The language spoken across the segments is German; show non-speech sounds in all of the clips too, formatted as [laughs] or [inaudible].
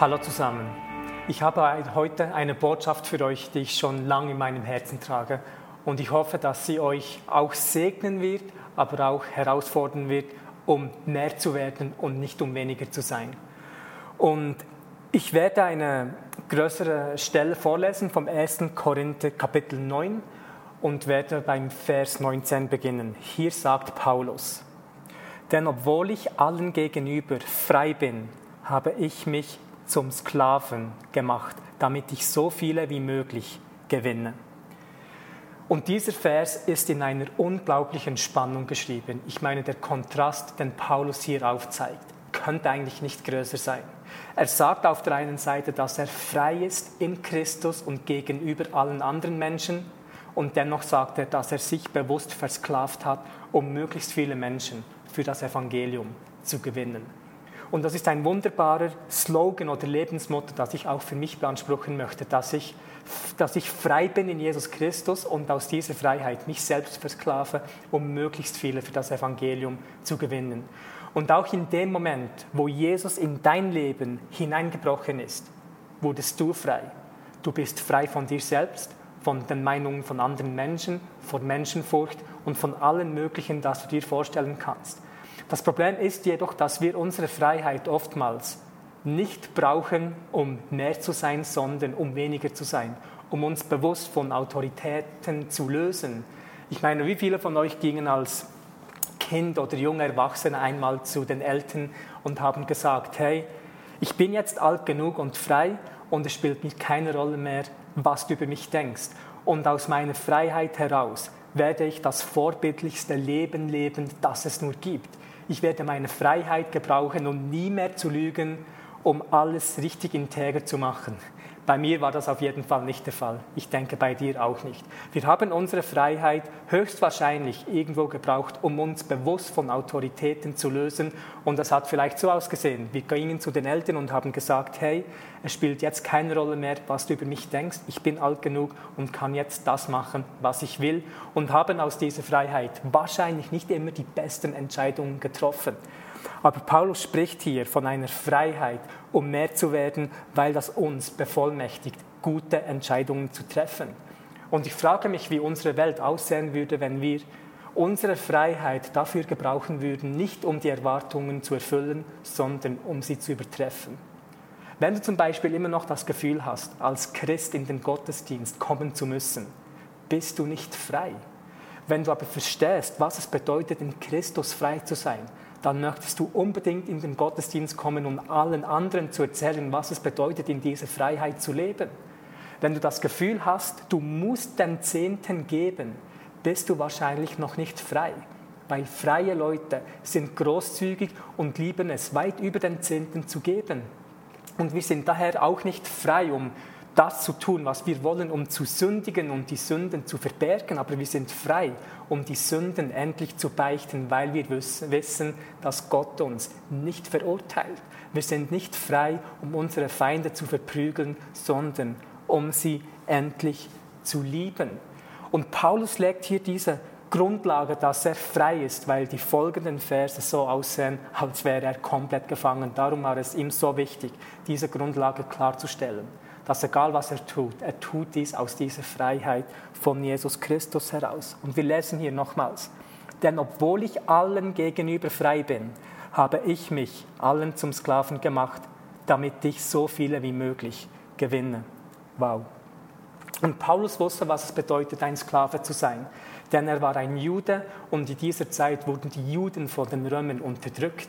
Hallo zusammen. Ich habe heute eine Botschaft für euch, die ich schon lange in meinem Herzen trage. Und ich hoffe, dass sie euch auch segnen wird, aber auch herausfordern wird, um mehr zu werden und nicht um weniger zu sein. Und ich werde eine größere Stelle vorlesen vom 1. Korinther Kapitel 9 und werde beim Vers 19 beginnen. Hier sagt Paulus, denn obwohl ich allen gegenüber frei bin, habe ich mich zum Sklaven gemacht, damit ich so viele wie möglich gewinne. Und dieser Vers ist in einer unglaublichen Spannung geschrieben. Ich meine, der Kontrast, den Paulus hier aufzeigt, könnte eigentlich nicht größer sein. Er sagt auf der einen Seite, dass er frei ist in Christus und gegenüber allen anderen Menschen. Und dennoch sagt er, dass er sich bewusst versklavt hat, um möglichst viele Menschen für das Evangelium zu gewinnen. Und das ist ein wunderbarer Slogan oder Lebensmotto, das ich auch für mich beanspruchen möchte, dass ich, dass ich frei bin in Jesus Christus und aus dieser Freiheit mich selbst versklave, um möglichst viele für das Evangelium zu gewinnen. Und auch in dem Moment, wo Jesus in dein Leben hineingebrochen ist, wurdest du frei. Du bist frei von dir selbst, von den Meinungen von anderen Menschen, von Menschenfurcht und von allem Möglichen, das du dir vorstellen kannst. Das Problem ist jedoch, dass wir unsere Freiheit oftmals nicht brauchen, um mehr zu sein, sondern um weniger zu sein, um uns bewusst von Autoritäten zu lösen. Ich meine, wie viele von euch gingen als Kind oder junger Erwachsener einmal zu den Eltern und haben gesagt, hey, ich bin jetzt alt genug und frei und es spielt mir keine Rolle mehr, was du über mich denkst. Und aus meiner Freiheit heraus werde ich das vorbildlichste Leben leben, das es nur gibt. Ich werde meine Freiheit gebrauchen, um nie mehr zu lügen, um alles richtig integer zu machen. Bei mir war das auf jeden Fall nicht der Fall. Ich denke bei dir auch nicht. Wir haben unsere Freiheit höchstwahrscheinlich irgendwo gebraucht, um uns bewusst von Autoritäten zu lösen. Und das hat vielleicht so ausgesehen. Wir gingen zu den Eltern und haben gesagt, hey, es spielt jetzt keine Rolle mehr, was du über mich denkst. Ich bin alt genug und kann jetzt das machen, was ich will. Und haben aus dieser Freiheit wahrscheinlich nicht immer die besten Entscheidungen getroffen. Aber Paulus spricht hier von einer Freiheit, um mehr zu werden, weil das uns bevollmächtigt, gute Entscheidungen zu treffen. Und ich frage mich, wie unsere Welt aussehen würde, wenn wir unsere Freiheit dafür gebrauchen würden, nicht um die Erwartungen zu erfüllen, sondern um sie zu übertreffen. Wenn du zum Beispiel immer noch das Gefühl hast, als Christ in den Gottesdienst kommen zu müssen, bist du nicht frei. Wenn du aber verstehst, was es bedeutet, in Christus frei zu sein, dann möchtest du unbedingt in den Gottesdienst kommen, um allen anderen zu erzählen, was es bedeutet, in dieser Freiheit zu leben. Wenn du das Gefühl hast, du musst den Zehnten geben, bist du wahrscheinlich noch nicht frei. Weil freie Leute sind großzügig und lieben es, weit über den Zehnten zu geben. Und wir sind daher auch nicht frei, um das zu tun, was wir wollen, um zu sündigen und die Sünden zu verbergen, aber wir sind frei, um die Sünden endlich zu beichten, weil wir wissen, dass Gott uns nicht verurteilt. Wir sind nicht frei, um unsere Feinde zu verprügeln, sondern um sie endlich zu lieben. Und Paulus legt hier diese Grundlage, dass er frei ist, weil die folgenden Verse so aussehen, als wäre er komplett gefangen. Darum war es ihm so wichtig, diese Grundlage klarzustellen dass egal was er tut, er tut dies aus dieser Freiheit von Jesus Christus heraus. Und wir lesen hier nochmals, denn obwohl ich allen gegenüber frei bin, habe ich mich allen zum Sklaven gemacht, damit ich so viele wie möglich gewinne. Wow. Und Paulus wusste, was es bedeutet, ein Sklave zu sein. Denn er war ein Jude und in dieser Zeit wurden die Juden von den Römern unterdrückt.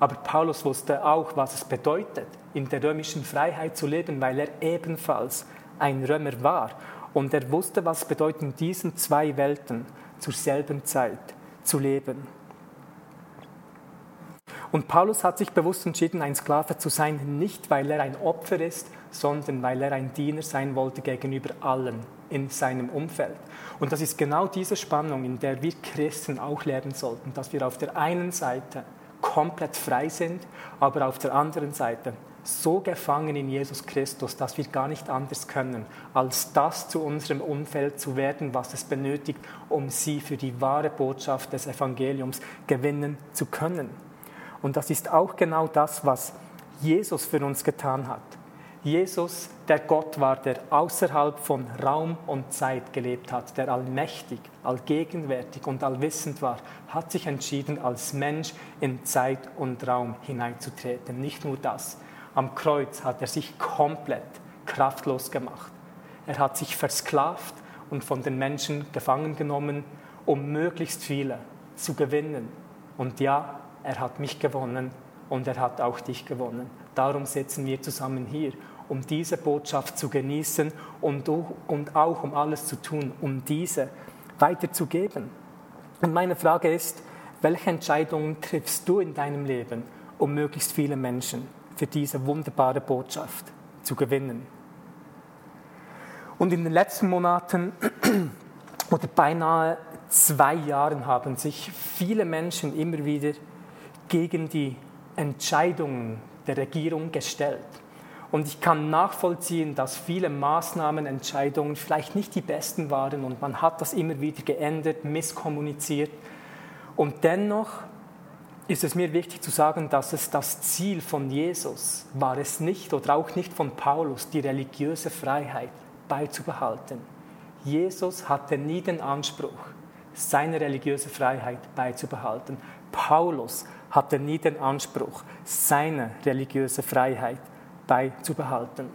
Aber Paulus wusste auch, was es bedeutet, in der römischen Freiheit zu leben, weil er ebenfalls ein Römer war. Und er wusste, was es bedeutet, in diesen zwei Welten zur selben Zeit zu leben. Und Paulus hat sich bewusst entschieden, ein Sklave zu sein, nicht weil er ein Opfer ist, sondern weil er ein Diener sein wollte gegenüber allen in seinem Umfeld. Und das ist genau diese Spannung, in der wir Christen auch lernen sollten, dass wir auf der einen Seite komplett frei sind, aber auf der anderen Seite so gefangen in Jesus Christus, dass wir gar nicht anders können, als das zu unserem Umfeld zu werden, was es benötigt, um sie für die wahre Botschaft des Evangeliums gewinnen zu können. Und das ist auch genau das, was Jesus für uns getan hat. Jesus, der Gott war, der außerhalb von Raum und Zeit gelebt hat, der allmächtig, allgegenwärtig und allwissend war, hat sich entschieden, als Mensch in Zeit und Raum hineinzutreten. Nicht nur das, am Kreuz hat er sich komplett kraftlos gemacht. Er hat sich versklavt und von den Menschen gefangen genommen, um möglichst viele zu gewinnen. Und ja, er hat mich gewonnen und er hat auch dich gewonnen. Darum sitzen wir zusammen hier, um diese Botschaft zu genießen und, und auch um alles zu tun, um diese weiterzugeben. Und meine Frage ist, welche Entscheidungen triffst du in deinem Leben, um möglichst viele Menschen für diese wunderbare Botschaft zu gewinnen. Und in den letzten Monaten [clears throat] oder beinahe zwei Jahren haben sich viele Menschen immer wieder gegen die Entscheidungen der Regierung gestellt. Und ich kann nachvollziehen, dass viele Maßnahmen, Entscheidungen vielleicht nicht die besten waren und man hat das immer wieder geändert, misskommuniziert. Und dennoch ist es mir wichtig zu sagen, dass es das Ziel von Jesus war es nicht oder auch nicht von Paulus, die religiöse Freiheit beizubehalten. Jesus hatte nie den Anspruch, seine religiöse Freiheit beizubehalten. Paulus hatte nie den Anspruch, seine religiöse Freiheit beizubehalten.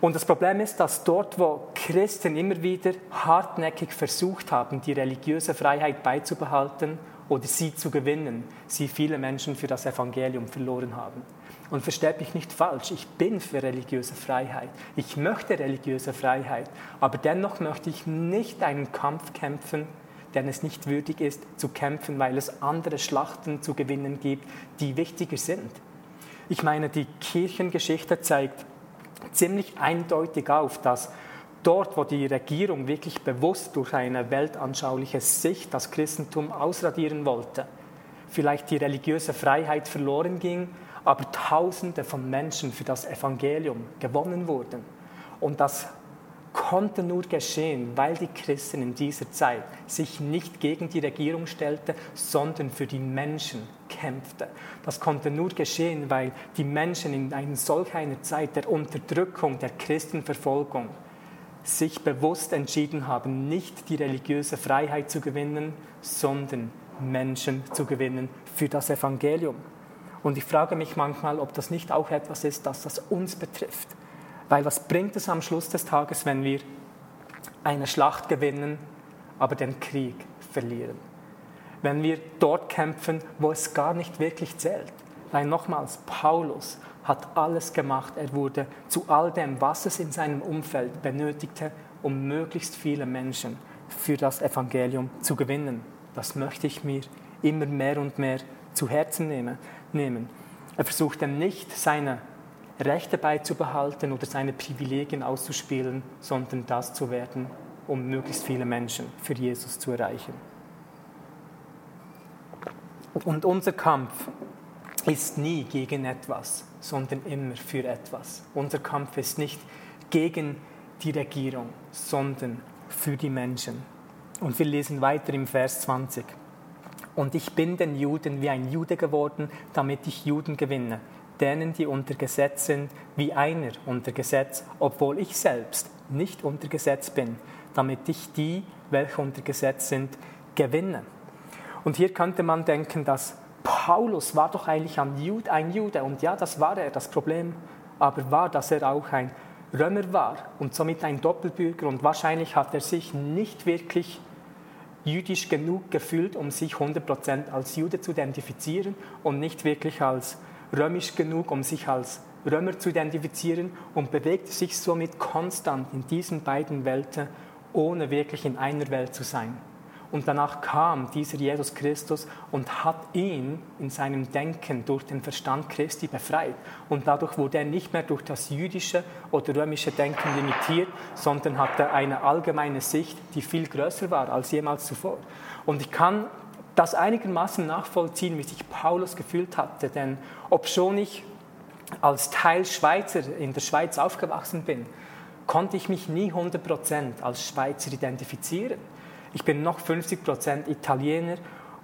Und das Problem ist, dass dort, wo Christen immer wieder hartnäckig versucht haben, die religiöse Freiheit beizubehalten oder sie zu gewinnen, sie viele Menschen für das Evangelium verloren haben. Und versteht mich nicht falsch, ich bin für religiöse Freiheit. Ich möchte religiöse Freiheit, aber dennoch möchte ich nicht einen Kampf kämpfen, den es nicht würdig ist zu kämpfen, weil es andere Schlachten zu gewinnen gibt, die wichtiger sind. Ich meine, die Kirchengeschichte zeigt ziemlich eindeutig auf, dass dort, wo die Regierung wirklich bewusst durch eine weltanschauliche Sicht das Christentum ausradieren wollte, vielleicht die religiöse Freiheit verloren ging, aber Tausende von Menschen für das Evangelium gewonnen wurden. Und das konnte nur geschehen, weil die Christen in dieser Zeit sich nicht gegen die Regierung stellten, sondern für die Menschen kämpften. Das konnte nur geschehen, weil die Menschen in einer solch einer Zeit der Unterdrückung, der Christenverfolgung, sich bewusst entschieden haben, nicht die religiöse Freiheit zu gewinnen, sondern Menschen zu gewinnen für das Evangelium. Und ich frage mich manchmal, ob das nicht auch etwas ist, das das uns betrifft. Weil was bringt es am Schluss des Tages, wenn wir eine Schlacht gewinnen, aber den Krieg verlieren? Wenn wir dort kämpfen, wo es gar nicht wirklich zählt. Weil nochmals, Paulus hat alles gemacht. Er wurde zu all dem, was es in seinem Umfeld benötigte, um möglichst viele Menschen für das Evangelium zu gewinnen. Das möchte ich mir immer mehr und mehr zu Herzen nehmen. Er versuchte nicht, seine Rechte beizubehalten oder seine Privilegien auszuspielen, sondern das zu werden, um möglichst viele Menschen für Jesus zu erreichen. Und unser Kampf ist nie gegen etwas, sondern immer für etwas. Unser Kampf ist nicht gegen die Regierung, sondern für die Menschen. Und wir lesen weiter im Vers 20. Und ich bin den Juden wie ein Jude geworden, damit ich Juden gewinne denen, die unter Gesetz sind, wie einer unter Gesetz, obwohl ich selbst nicht unter Gesetz bin, damit ich die, welche unter Gesetz sind, gewinne. Und hier könnte man denken, dass Paulus war doch eigentlich ein Jude, ein Jude. Und ja, das war er. Das Problem aber war, dass er auch ein Römer war und somit ein Doppelbürger. Und wahrscheinlich hat er sich nicht wirklich jüdisch genug gefühlt, um sich 100% als Jude zu identifizieren und nicht wirklich als römisch genug, um sich als Römer zu identifizieren und bewegt sich somit konstant in diesen beiden Welten, ohne wirklich in einer Welt zu sein. Und danach kam dieser Jesus Christus und hat ihn in seinem Denken durch den Verstand Christi befreit. Und dadurch wurde er nicht mehr durch das jüdische oder römische Denken limitiert, sondern hatte eine allgemeine Sicht, die viel größer war als jemals zuvor. Und ich kann das einigermaßen nachvollziehen, wie sich Paulus gefühlt hatte, denn obschon ich als Teil Schweizer in der Schweiz aufgewachsen bin, konnte ich mich nie 100% als Schweizer identifizieren. Ich bin noch 50% Italiener,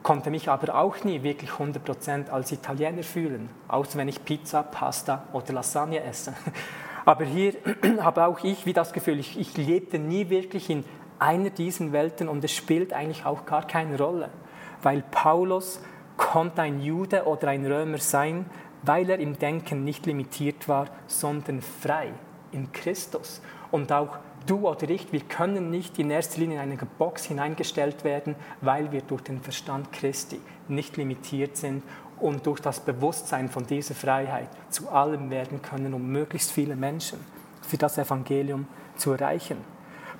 konnte mich aber auch nie wirklich 100% als Italiener fühlen, außer wenn ich Pizza, Pasta oder Lasagne esse. [laughs] Aber hier [clears throat] habe auch ich wie das Gefühl, ich, ich lebte nie wirklich in einer dieser Welten und es spielt eigentlich auch gar keine Rolle, weil Paulus konnte ein Jude oder ein Römer sein, weil er im Denken nicht limitiert war, sondern frei in Christus. Und auch du oder ich, wir können nicht in erster Linie in eine Box hineingestellt werden, weil wir durch den Verstand Christi nicht limitiert sind und durch das Bewusstsein von dieser Freiheit zu allem werden können, um möglichst viele Menschen für das Evangelium zu erreichen.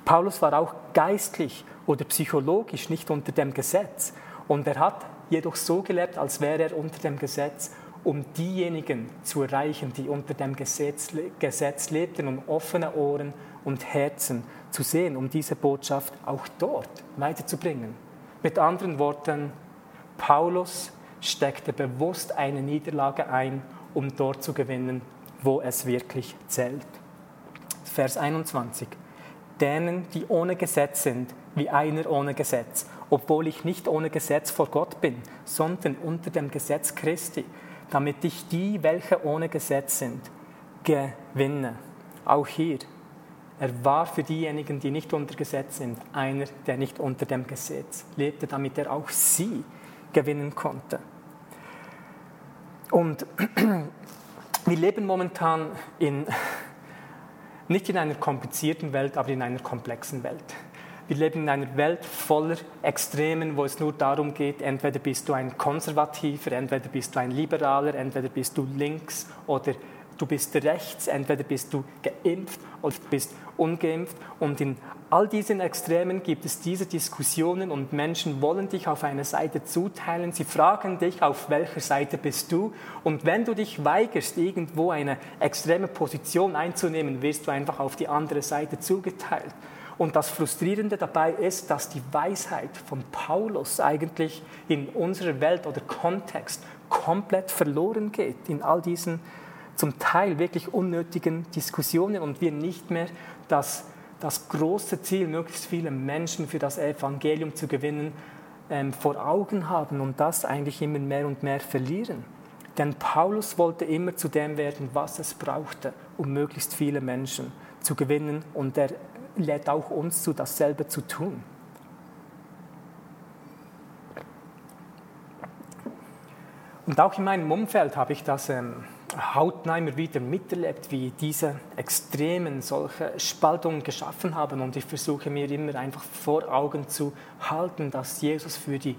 Paulus war auch geistlich oder psychologisch nicht unter dem Gesetz und er hat jedoch so gelebt, als wäre er unter dem Gesetz, um diejenigen zu erreichen, die unter dem Gesetz, Gesetz lebten, um offene Ohren und Herzen zu sehen, um diese Botschaft auch dort weiterzubringen. Mit anderen Worten, Paulus steckte bewusst eine Niederlage ein, um dort zu gewinnen, wo es wirklich zählt. Vers 21. Denen, die ohne Gesetz sind, wie einer ohne Gesetz, obwohl ich nicht ohne Gesetz vor Gott bin, sondern unter dem Gesetz Christi, damit ich die, welche ohne Gesetz sind, gewinne. Auch hier er war für diejenigen, die nicht unter Gesetz sind, einer, der nicht unter dem Gesetz lebte, damit er auch sie gewinnen konnte. Und [clears throat] wir leben momentan in, nicht in einer komplizierten Welt, aber in einer komplexen Welt. Wir leben in einer Welt voller Extremen, wo es nur darum geht, entweder bist du ein Konservativer, entweder bist du ein Liberaler, entweder bist du links oder du bist rechts, entweder bist du geimpft oder bist ungeimpft. Und in all diesen Extremen gibt es diese Diskussionen und Menschen wollen dich auf eine Seite zuteilen. Sie fragen dich, auf welcher Seite bist du. Und wenn du dich weigerst, irgendwo eine extreme Position einzunehmen, wirst du einfach auf die andere Seite zugeteilt. Und das Frustrierende dabei ist, dass die Weisheit von Paulus eigentlich in unserer Welt oder Kontext komplett verloren geht in all diesen zum Teil wirklich unnötigen Diskussionen und wir nicht mehr das, das große Ziel, möglichst viele Menschen für das Evangelium zu gewinnen, ähm, vor Augen haben und das eigentlich immer mehr und mehr verlieren. Denn Paulus wollte immer zu dem werden, was es brauchte, um möglichst viele Menschen zu gewinnen und er lädt auch uns zu, dasselbe zu tun. Und auch in meinem Umfeld habe ich das ähm, hautnah immer wieder miterlebt, wie diese Extremen solche Spaltungen geschaffen haben. Und ich versuche mir immer einfach vor Augen zu halten, dass Jesus für die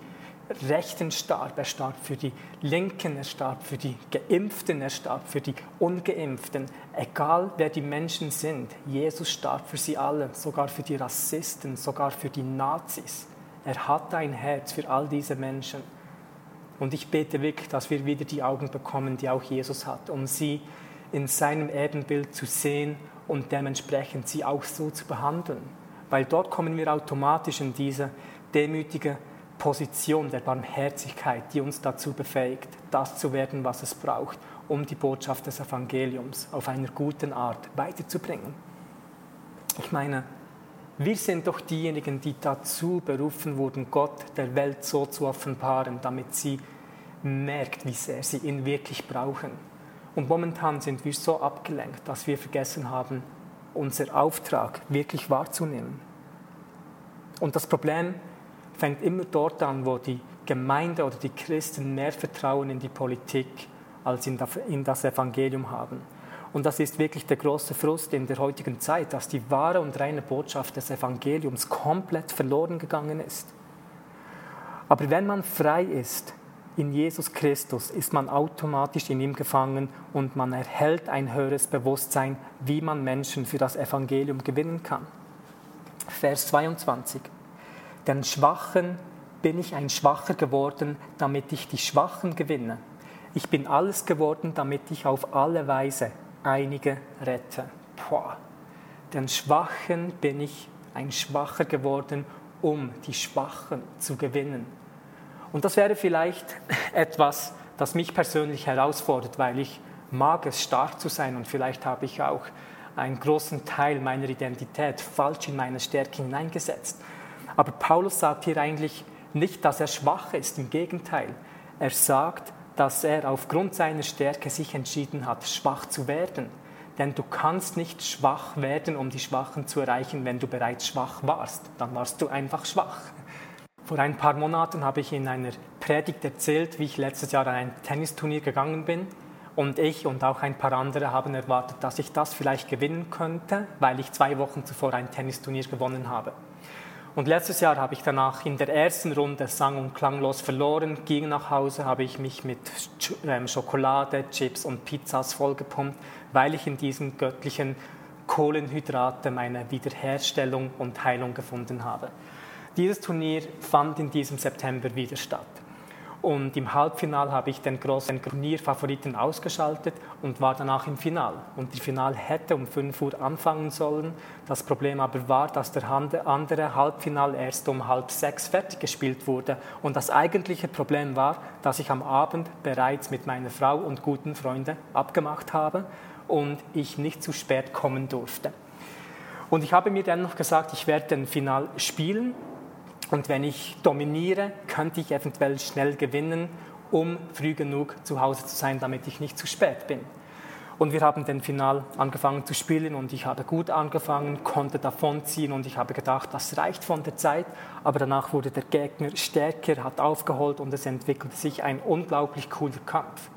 Rechten starb, er starb für die Linken, er starb für die Geimpften, er starb für die Ungeimpften. Egal wer die Menschen sind, Jesus starb für sie alle, sogar für die Rassisten, sogar für die Nazis. Er hatte ein Herz für all diese Menschen. Und ich bete wirklich, dass wir wieder die Augen bekommen, die auch Jesus hat, um sie in seinem Ebenbild zu sehen und dementsprechend sie auch so zu behandeln. Weil dort kommen wir automatisch in diese demütige Position der Barmherzigkeit, die uns dazu befähigt, das zu werden, was es braucht, um die Botschaft des Evangeliums auf einer guten Art weiterzubringen. Ich meine, wir sind doch diejenigen, die dazu berufen wurden, Gott der Welt so zu offenbaren, damit sie merkt, wie sehr sie ihn wirklich brauchen. Und momentan sind wir so abgelenkt, dass wir vergessen haben, unser Auftrag wirklich wahrzunehmen. Und das Problem fängt immer dort an, wo die Gemeinde oder die Christen mehr Vertrauen in die Politik als in das Evangelium haben. Und das ist wirklich der große Frust in der heutigen Zeit, dass die wahre und reine Botschaft des Evangeliums komplett verloren gegangen ist. Aber wenn man frei ist in Jesus Christus, ist man automatisch in ihm gefangen und man erhält ein höheres Bewusstsein, wie man Menschen für das Evangelium gewinnen kann. Vers 22. Den Schwachen bin ich ein Schwacher geworden, damit ich die Schwachen gewinne. Ich bin alles geworden, damit ich auf alle Weise einige rette. Boah. Den Schwachen bin ich ein Schwacher geworden, um die Schwachen zu gewinnen. Und das wäre vielleicht [laughs] etwas, das mich persönlich herausfordert, weil ich mag es, stark zu sein und vielleicht habe ich auch einen großen Teil meiner Identität falsch in meine Stärke hineingesetzt. Aber Paulus sagt hier eigentlich nicht, dass er schwach ist, im Gegenteil. Er sagt, dass er aufgrund seiner Stärke sich entschieden hat, schwach zu werden. Denn du kannst nicht schwach werden, um die Schwachen zu erreichen, wenn du bereits schwach warst. Dann warst du einfach schwach. Vor ein paar Monaten habe ich in einer Predigt erzählt, wie ich letztes Jahr an ein Tennisturnier gegangen bin. Und ich und auch ein paar andere haben erwartet, dass ich das vielleicht gewinnen könnte, weil ich zwei Wochen zuvor ein Tennisturnier gewonnen habe. Und letztes Jahr habe ich danach in der ersten Runde sang- und klanglos verloren, ging nach Hause, habe ich mich mit ähm, Schokolade, Chips und Pizzas vollgepumpt, weil ich in diesen göttlichen Kohlenhydrate meine Wiederherstellung und Heilung gefunden habe. Dieses Turnier fand in diesem September wieder statt. Und im Halbfinal habe ich den großen Turnierfavoriten ausgeschaltet und war danach im Final. Und das Final hätte um 5 Uhr anfangen sollen. Das Problem aber war, dass der andere Halbfinal erst um halb sechs fertig gespielt wurde. Und das eigentliche Problem war, dass ich am Abend bereits mit meiner Frau und guten Freunden abgemacht habe und ich nicht zu spät kommen durfte. Und ich habe mir dann noch gesagt, ich werde den Final spielen und wenn ich dominiere, könnte ich eventuell schnell gewinnen, um früh genug zu Hause zu sein, damit ich nicht zu spät bin. Und wir haben den Final angefangen zu spielen und ich habe gut angefangen, konnte davonziehen und ich habe gedacht, das reicht von der Zeit. Aber danach wurde der Gegner stärker, hat aufgeholt und es entwickelte sich ein unglaublich cooler Kampf.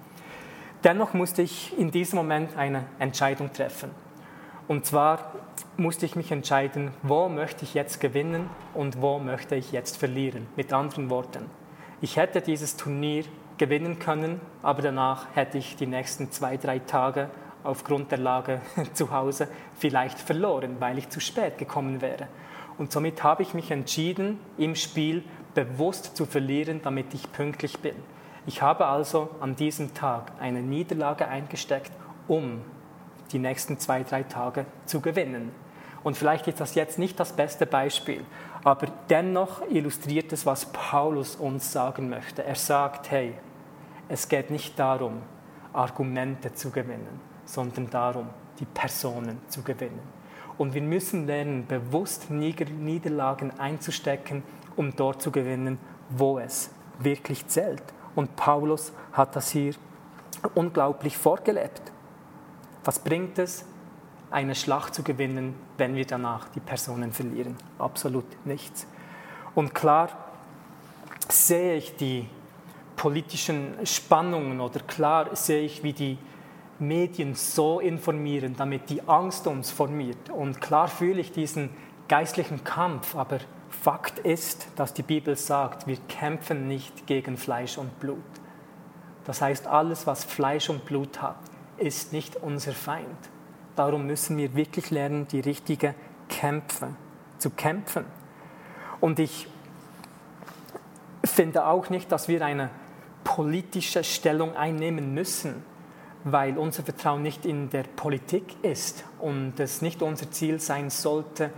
Dennoch musste ich in diesem Moment eine Entscheidung treffen. Und zwar musste ich mich entscheiden, wo möchte ich jetzt gewinnen und wo möchte ich jetzt verlieren. Mit anderen Worten, ich hätte dieses Turnier gewinnen können, aber danach hätte ich die nächsten zwei, drei Tage aufgrund der Lage [laughs] zu Hause vielleicht verloren, weil ich zu spät gekommen wäre. Und somit habe ich mich entschieden, im Spiel bewusst zu verlieren, damit ich pünktlich bin. Ich habe also an diesem Tag eine Niederlage eingesteckt, um die nächsten zwei, drei Tage zu gewinnen. Und vielleicht ist das jetzt nicht das beste Beispiel, aber dennoch illustriert es, was Paulus uns sagen möchte. Er sagt, hey, es geht nicht darum, Argumente zu gewinnen, sondern darum, die Personen zu gewinnen. Und wir müssen lernen, bewusst Niederlagen einzustecken, um dort zu gewinnen, wo es wirklich zählt. Und Paulus hat das hier unglaublich vorgelebt. Was bringt es, eine Schlacht zu gewinnen, wenn wir danach die Personen verlieren? Absolut nichts. Und klar sehe ich die politischen Spannungen oder klar sehe ich, wie die Medien so informieren, damit die Angst uns formiert. Und klar fühle ich diesen geistlichen Kampf, aber Fakt ist, dass die Bibel sagt, wir kämpfen nicht gegen Fleisch und Blut. Das heißt, alles, was Fleisch und Blut hat, ist nicht unser Feind. Darum müssen wir wirklich lernen, die richtige Kämpfe zu kämpfen. Und ich finde auch nicht, dass wir eine politische Stellung einnehmen müssen, weil unser Vertrauen nicht in der Politik ist und es nicht unser Ziel sein sollte,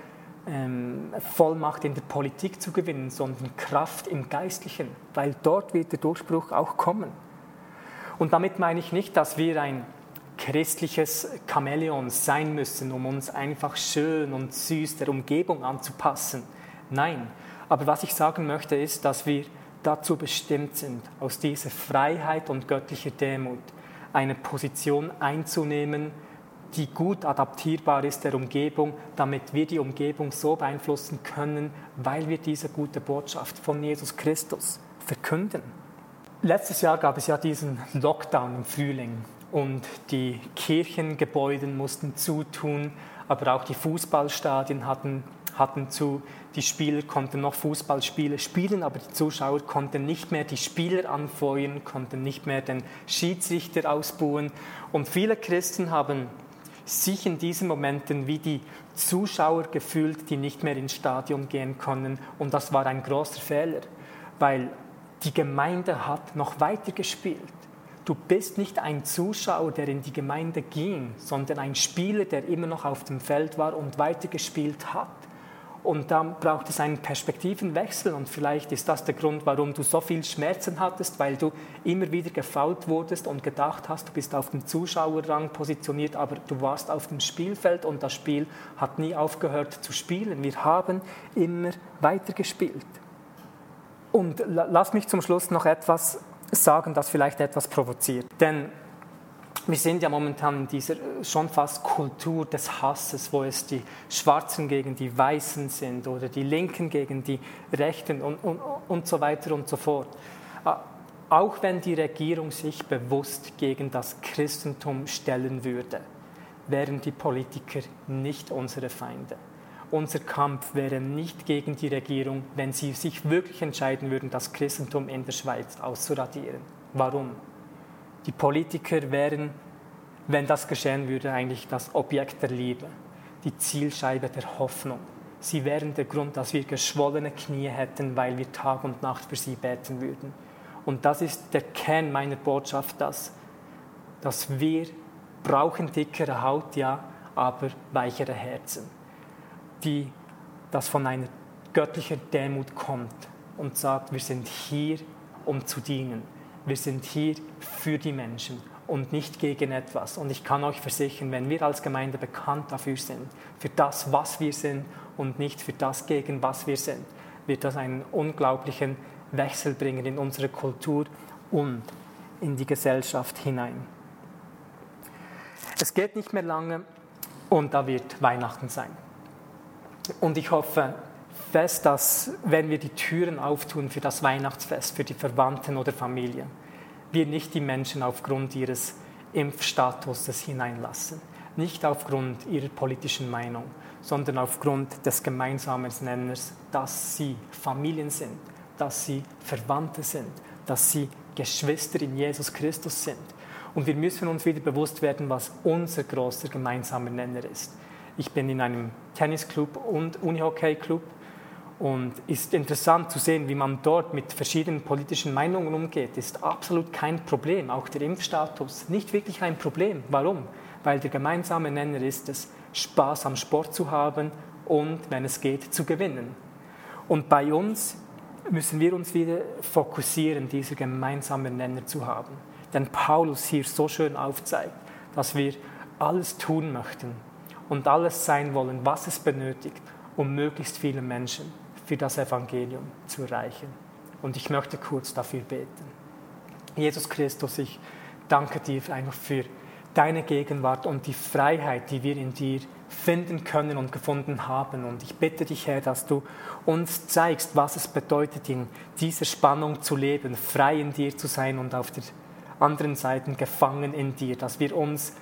ähm, Vollmacht in der Politik zu gewinnen, sondern Kraft im Geistlichen, weil dort wird der Durchbruch auch kommen. Und damit meine ich nicht, dass wir ein christliches Chamäleon sein müssen, um uns einfach schön und süß der Umgebung anzupassen. Nein, aber was ich sagen möchte ist, dass wir dazu bestimmt sind, aus dieser Freiheit und göttlicher Demut eine Position einzunehmen, die gut adaptierbar ist der Umgebung, damit wir die Umgebung so beeinflussen können, weil wir diese gute Botschaft von Jesus Christus verkünden. Letztes Jahr gab es ja diesen Lockdown im Frühling und die Kirchengebäude mussten zutun, aber auch die Fußballstadien hatten, hatten zu. Die Spieler konnten noch Fußballspiele spielen, aber die Zuschauer konnten nicht mehr die Spieler anfeuern, konnten nicht mehr den Schiedsrichter ausbuhen. Und viele Christen haben sich in diesen Momenten wie die Zuschauer gefühlt, die nicht mehr ins Stadion gehen können. Und das war ein großer Fehler, weil die Gemeinde hat noch weiter gespielt. Du bist nicht ein Zuschauer, der in die Gemeinde ging, sondern ein Spieler, der immer noch auf dem Feld war und weitergespielt hat. Und dann braucht es einen Perspektivenwechsel und vielleicht ist das der Grund, warum du so viel Schmerzen hattest, weil du immer wieder gefault wurdest und gedacht hast, du bist auf dem Zuschauerrang positioniert, aber du warst auf dem Spielfeld und das Spiel hat nie aufgehört zu spielen. Wir haben immer weiter gespielt. Und lass mich zum Schluss noch etwas sagen, das vielleicht etwas provoziert. Denn wir sind ja momentan in dieser äh, schon fast Kultur des Hasses, wo es die Schwarzen gegen die Weißen sind oder die Linken gegen die Rechten und, und, und so weiter und so fort. Äh, auch wenn die Regierung sich bewusst gegen das Christentum stellen würde, wären die Politiker nicht unsere Feinde. Unser Kampf wäre nicht gegen die Regierung, wenn sie sich wirklich entscheiden würden, das Christentum in der Schweiz auszuradieren. Warum? Die Politiker wären, wenn das geschehen würde, eigentlich das Objekt der Liebe, die Zielscheibe der Hoffnung. Sie wären der Grund, dass wir geschwollene Knie hätten, weil wir Tag und Nacht für sie beten würden. Und das ist der Kern meiner Botschaft, dass, dass wir brauchen dickere Haut, ja, aber weichere Herzen, die das von einer göttlichen Demut kommt und sagt, wir sind hier, um zu dienen. Wir sind hier für die Menschen und nicht gegen etwas. Und ich kann euch versichern, wenn wir als Gemeinde bekannt dafür sind, für das, was wir sind und nicht für das, gegen was wir sind, wird das einen unglaublichen Wechsel bringen in unsere Kultur und in die Gesellschaft hinein. Es geht nicht mehr lange und da wird Weihnachten sein. Und ich hoffe, fest, dass wenn wir die Türen auftun für das Weihnachtsfest, für die Verwandten oder Familien, wir nicht die Menschen aufgrund ihres Impfstatuses hineinlassen. Nicht aufgrund ihrer politischen Meinung, sondern aufgrund des gemeinsamen Nenners, dass sie Familien sind, dass sie Verwandte sind, dass sie Geschwister in Jesus Christus sind. Und wir müssen uns wieder bewusst werden, was unser großer gemeinsamer Nenner ist. Ich bin in einem Tennisclub und Unihockeyclub und ist interessant zu sehen, wie man dort mit verschiedenen politischen Meinungen umgeht. Ist absolut kein Problem. Auch der Impfstatus nicht wirklich ein Problem. Warum? Weil der gemeinsame Nenner ist es, Spaß am Sport zu haben und, wenn es geht, zu gewinnen. Und bei uns müssen wir uns wieder fokussieren, dieser gemeinsame Nenner zu haben. Denn Paulus hier so schön aufzeigt, dass wir alles tun möchten und alles sein wollen, was es benötigt, um möglichst viele Menschen für das Evangelium zu erreichen. Und ich möchte kurz dafür beten. Jesus Christus, ich danke dir einfach für deine Gegenwart und die Freiheit, die wir in dir finden können und gefunden haben. Und ich bitte dich, Herr, dass du uns zeigst, was es bedeutet, in dieser Spannung zu leben, frei in dir zu sein und auf der anderen Seite gefangen in dir, dass wir uns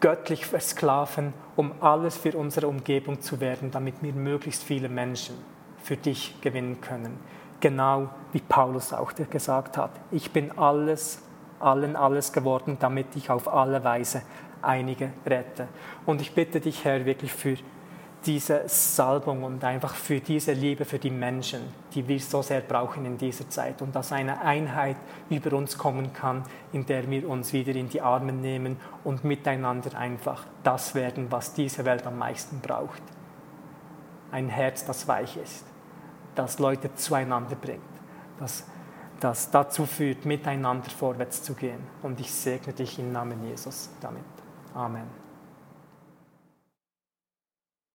göttlich versklaven, um alles für unsere Umgebung zu werden, damit wir möglichst viele Menschen für dich gewinnen können. Genau wie Paulus auch gesagt hat. Ich bin alles, allen alles geworden, damit ich auf alle Weise einige rette. Und ich bitte dich, Herr, wirklich für diese Salbung und einfach für diese Liebe für die Menschen, die wir so sehr brauchen in dieser Zeit und dass eine Einheit über uns kommen kann, in der wir uns wieder in die Arme nehmen und miteinander einfach das werden, was diese Welt am meisten braucht. Ein Herz, das weich ist das Leute zueinander bringt, das, das dazu führt, miteinander vorwärts zu gehen. Und ich segne dich im Namen Jesus damit. Amen.